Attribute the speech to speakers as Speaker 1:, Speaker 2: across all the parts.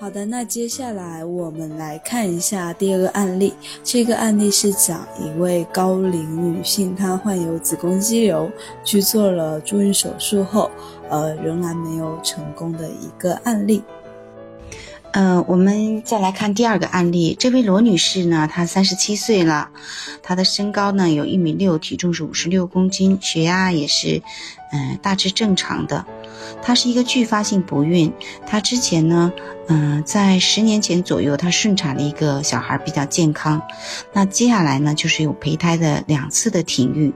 Speaker 1: 好的，那接下来我们来看一下第二个案例。这个案例是讲一位高龄女性，她患有子宫肌瘤，去做了助孕手术后，呃，仍然没有成功的一个案例。
Speaker 2: 嗯，我们再来看第二个案例。这位罗女士呢，她三十七岁了，她的身高呢有一米六，体重是五十六公斤，血压也是，嗯，大致正常的。她是一个继发性不孕，她之前呢。嗯，在十年前左右，她顺产了一个小孩，比较健康。那接下来呢，就是有胚胎的两次的停育。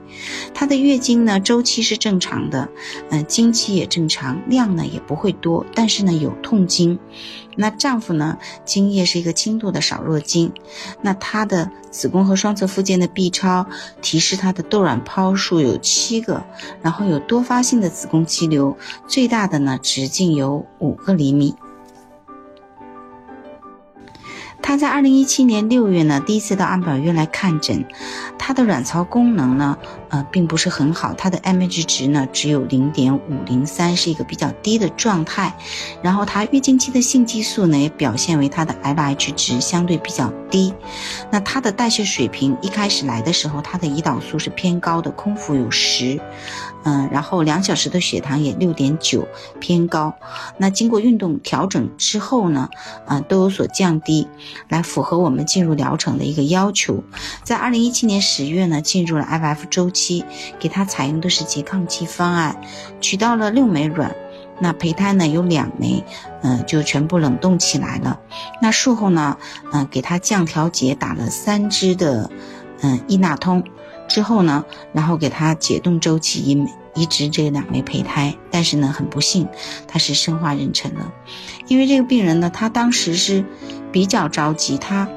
Speaker 2: 她的月经呢周期是正常的，嗯，经期也正常，量呢也不会多，但是呢有痛经。那丈夫呢，精液是一个轻度的少弱精。那她的子宫和双侧附件的 B 超提示她的窦卵泡数有七个，然后有多发性的子宫肌瘤，最大的呢直径有五个厘米。她在二零一七年六月呢，第一次到安保医院来看诊。她的卵巢功能呢，呃，并不是很好，她的 M H 值呢只有零点五零三，是一个比较低的状态。然后她月经期的性激素呢，也表现为她的 LH 值相对比较低。那她的代谢水平一开始来的时候，她的胰岛素是偏高的，空腹有十。嗯，然后两小时的血糖也六点九，偏高。那经过运动调整之后呢，嗯，都有所降低，来符合我们进入疗程的一个要求。在二零一七年十月呢，进入了 FF 周期，给他采用的是拮抗剂方案，取到了六枚卵，那胚胎呢有两枚，嗯，就全部冷冻起来了。那术后呢，嗯，给他降调节，打了三支的，嗯，伊纳通。之后呢，然后给他解冻周期移移植这两枚胚胎，但是呢，很不幸，他是生化妊娠了。因为这个病人呢，他当时是比较着急，他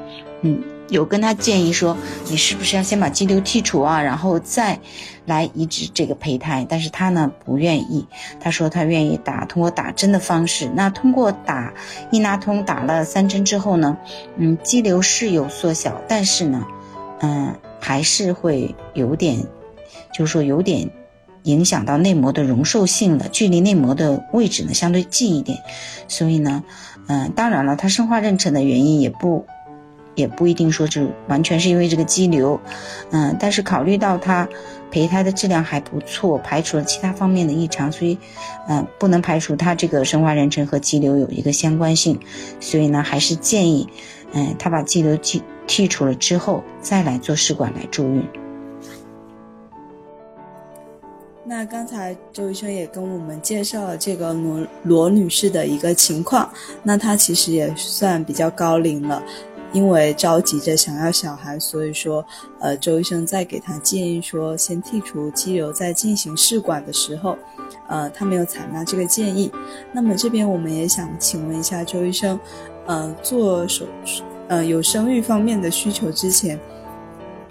Speaker 2: 嗯有跟他建议说，你是不是要先把肌瘤剔除啊，然后再来移植这个胚胎？但是他呢不愿意，他说他愿意打通过打针的方式。那通过打伊纳通打了三针之后呢，嗯，肌瘤是有缩小，但是呢，嗯。还是会有点，就是说有点影响到内膜的容受性了，距离内膜的位置呢相对近一点，所以呢，嗯，当然了，它生化妊娠的原因也不也不一定说是完全是因为这个肌瘤，嗯，但是考虑到它胚胎的质量还不错，排除了其他方面的异常，所以，嗯，不能排除它这个生化妊娠和肌瘤有一个相关性，所以呢，还是建议，嗯，他把肌瘤剔剔除了之后，再来做试管来助孕。
Speaker 1: 那刚才周医生也跟我们介绍了这个罗罗女士的一个情况，那她其实也算比较高龄了，因为着急着想要小孩，所以说，呃，周医生在给她建议说先剔除肌瘤，再进行试管的时候，呃，她没有采纳这个建议。那么这边我们也想请问一下周医生，呃，做手术。呃，有生育方面的需求之前，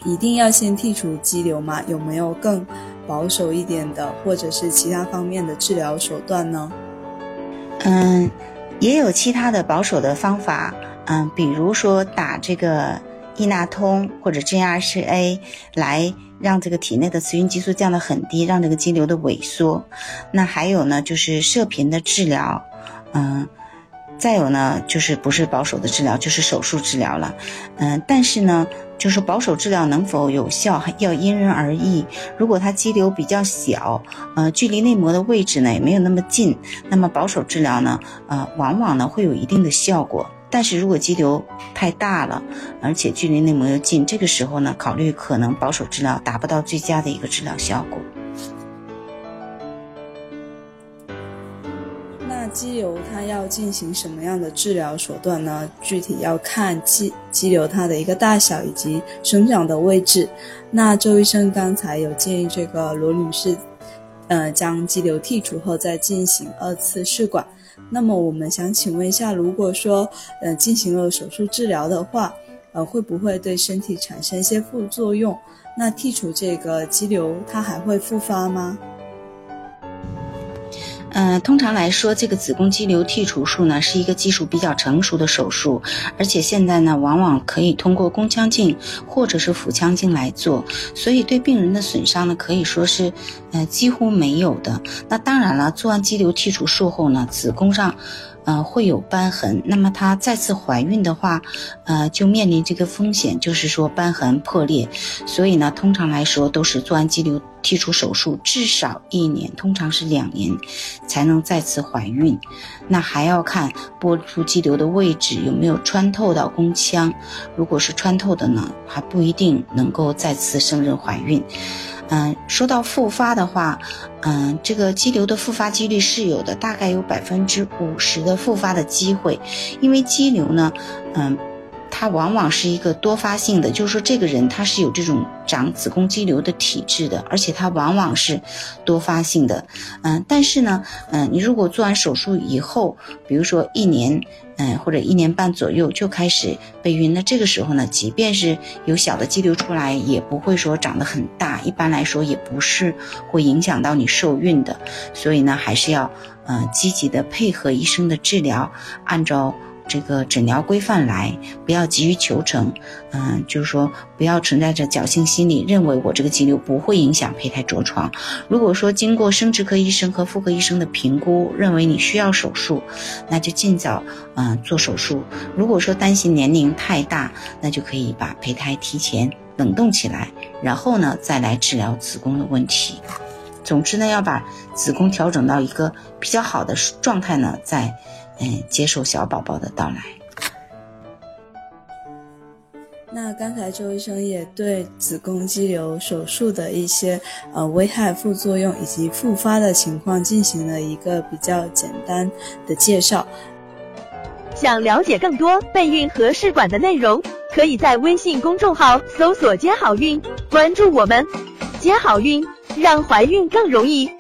Speaker 1: 一定要先剔除肌瘤吗？有没有更保守一点的，或者是其他方面的治疗手段呢？
Speaker 2: 嗯，也有其他的保守的方法，嗯，比如说打这个伊纳通或者 GnRHA 来让这个体内的雌孕激素降得很低，让这个肌瘤的萎缩。那还有呢，就是射频的治疗，嗯。再有呢，就是不是保守的治疗，就是手术治疗了，嗯，但是呢，就是保守治疗能否有效，要因人而异。如果它肌瘤比较小，呃，距离内膜的位置呢也没有那么近，那么保守治疗呢，呃，往往呢会有一定的效果。但是如果肌瘤太大了，而且距离内膜又近，这个时候呢，考虑可能保守治疗达不到最佳的一个治疗效果。
Speaker 1: 那肌瘤它要进行什么样的治疗手段呢？具体要看肌肌瘤它的一个大小以及生长的位置。那周医生刚才有建议这个罗女士，呃，将肌瘤剔除后再进行二次试管。那么我们想请问一下，如果说呃进行了手术治疗的话，呃会不会对身体产生一些副作用？那剔除这个肌瘤它还会复发吗？
Speaker 2: 嗯，通常来说，这个子宫肌瘤剔除术呢是一个技术比较成熟的手术，而且现在呢往往可以通过宫腔镜或者是腹腔镜来做，所以对病人的损伤呢可以说是呃几乎没有的。那当然了，做完肌瘤剔除术后呢，子宫上。呃，会有瘢痕。那么她再次怀孕的话，呃，就面临这个风险，就是说瘢痕破裂。所以呢，通常来说都是做完肌瘤剔除手术至少一年，通常是两年才能再次怀孕。那还要看剥出肌瘤的位置有没有穿透到宫腔。如果是穿透的呢，还不一定能够再次胜任怀孕。嗯，说到复发的话，嗯，这个肌瘤的复发几率是有的，大概有百分之五十的复发的机会，因为肌瘤呢，嗯。它往往是一个多发性的，就是说这个人他是有这种长子宫肌瘤的体质的，而且它往往是多发性的。嗯，但是呢，嗯，你如果做完手术以后，比如说一年，嗯，或者一年半左右就开始备孕，那这个时候呢，即便是有小的肌瘤出来，也不会说长得很大，一般来说也不是会影响到你受孕的。所以呢，还是要嗯积极的配合医生的治疗，按照。这个诊疗规范来，不要急于求成，嗯，就是说不要存在着侥幸心理，认为我这个肌瘤不会影响胚胎着床。如果说经过生殖科医生和妇科医生的评估，认为你需要手术，那就尽早嗯做手术。如果说担心年龄太大，那就可以把胚胎提前冷冻起来，然后呢再来治疗子宫的问题。总之呢，要把子宫调整到一个比较好的状态呢，再。嗯，接受小宝宝的到来。
Speaker 1: 那刚才周医生也对子宫肌瘤手术的一些呃危害、副作用以及复发的情况进行了一个比较简单的介绍。
Speaker 3: 想了解更多备孕和试管的内容，可以在微信公众号搜索“接好运”，关注我们，接好运，让怀孕更容易。